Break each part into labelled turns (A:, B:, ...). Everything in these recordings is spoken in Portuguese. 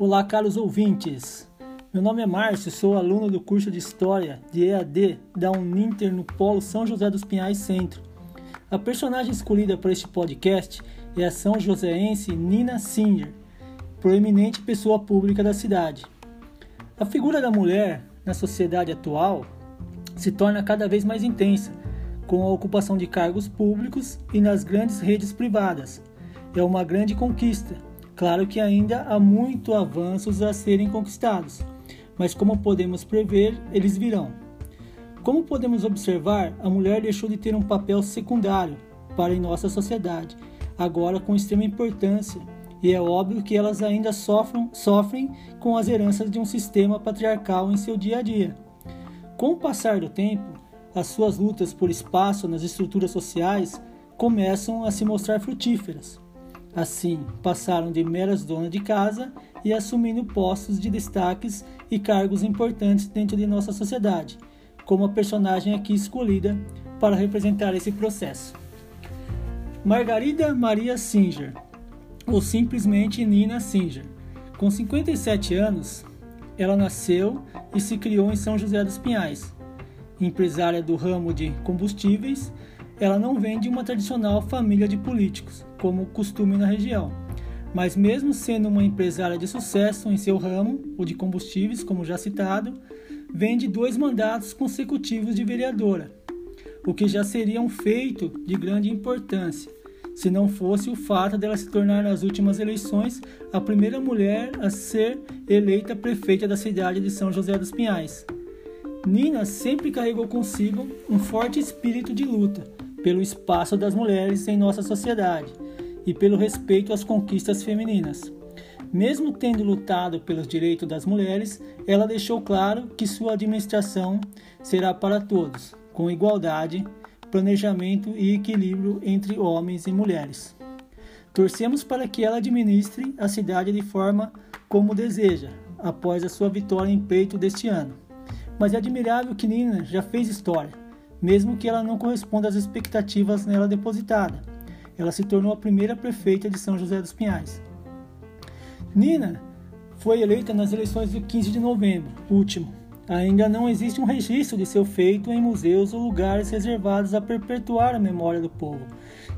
A: Olá, caros ouvintes. Meu nome é Márcio, sou aluno do curso de História de EAD da Uninter no Polo São José dos Pinhais Centro. A personagem escolhida para este podcast é a são joséense Nina Singer, proeminente pessoa pública da cidade. A figura da mulher na sociedade atual se torna cada vez mais intensa, com a ocupação de cargos públicos e nas grandes redes privadas. É uma grande conquista Claro que ainda há muito avanços a serem conquistados, mas como podemos prever, eles virão. Como podemos observar, a mulher deixou de ter um papel secundário para em nossa sociedade, agora com extrema importância, e é óbvio que elas ainda sofrem, sofrem com as heranças de um sistema patriarcal em seu dia a dia. Com o passar do tempo, as suas lutas por espaço nas estruturas sociais começam a se mostrar frutíferas. Assim, passaram de meras donas de casa e assumindo postos de destaques e cargos importantes dentro de nossa sociedade, como a personagem aqui escolhida para representar esse processo. Margarida Maria Singer, ou simplesmente Nina Singer. Com 57 anos, ela nasceu e se criou em São José dos Pinhais. Empresária do ramo de combustíveis, ela não vem de uma tradicional família de políticos, como costume na região. Mas, mesmo sendo uma empresária de sucesso em seu ramo, o de combustíveis, como já citado, vem de dois mandatos consecutivos de vereadora, o que já seria um feito de grande importância, se não fosse o fato dela se tornar nas últimas eleições a primeira mulher a ser eleita prefeita da cidade de São José dos Pinhais. Nina sempre carregou consigo um forte espírito de luta pelo espaço das mulheres em nossa sociedade e pelo respeito às conquistas femininas. Mesmo tendo lutado pelos direitos das mulheres, ela deixou claro que sua administração será para todos, com igualdade, planejamento e equilíbrio entre homens e mulheres. Torcemos para que ela administre a cidade de forma como deseja, após a sua vitória em peito deste ano. Mas é admirável que Nina já fez história, mesmo que ela não corresponda às expectativas nela depositada ela se tornou a primeira prefeita de São José dos Pinhais. Nina foi eleita nas eleições do 15 de novembro, último. Ainda não existe um registro de seu feito em museus ou lugares reservados a perpetuar a memória do povo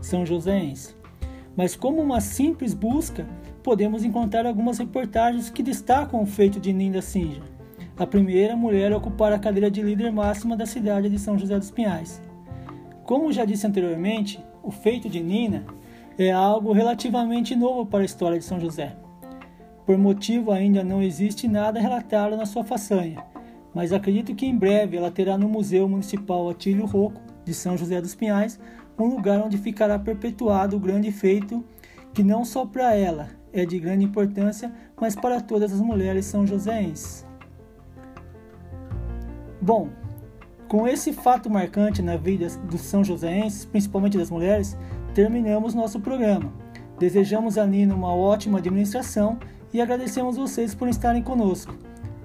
A: são joséense. Mas como uma simples busca, podemos encontrar algumas reportagens que destacam o feito de Nina Singer, a primeira mulher a ocupar a cadeira de líder máxima da cidade de São José dos Pinhais. Como já disse anteriormente, o feito de Nina é algo relativamente novo para a história de São José. Por motivo ainda não existe nada relatado na sua façanha, mas acredito que em breve ela terá no Museu Municipal Atílio Rocco de São José dos Pinhais um lugar onde ficará perpetuado o grande feito que não só para ela é de grande importância, mas para todas as mulheres são joséenses. Bom, com esse fato marcante na vida dos São Joséenses, principalmente das mulheres, terminamos nosso programa. Desejamos a Nina uma ótima administração e agradecemos vocês por estarem conosco.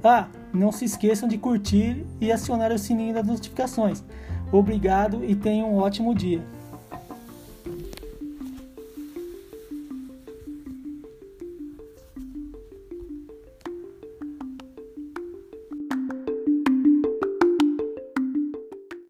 A: Ah, não se esqueçam de curtir e acionar o sininho das notificações. Obrigado e tenham um ótimo dia.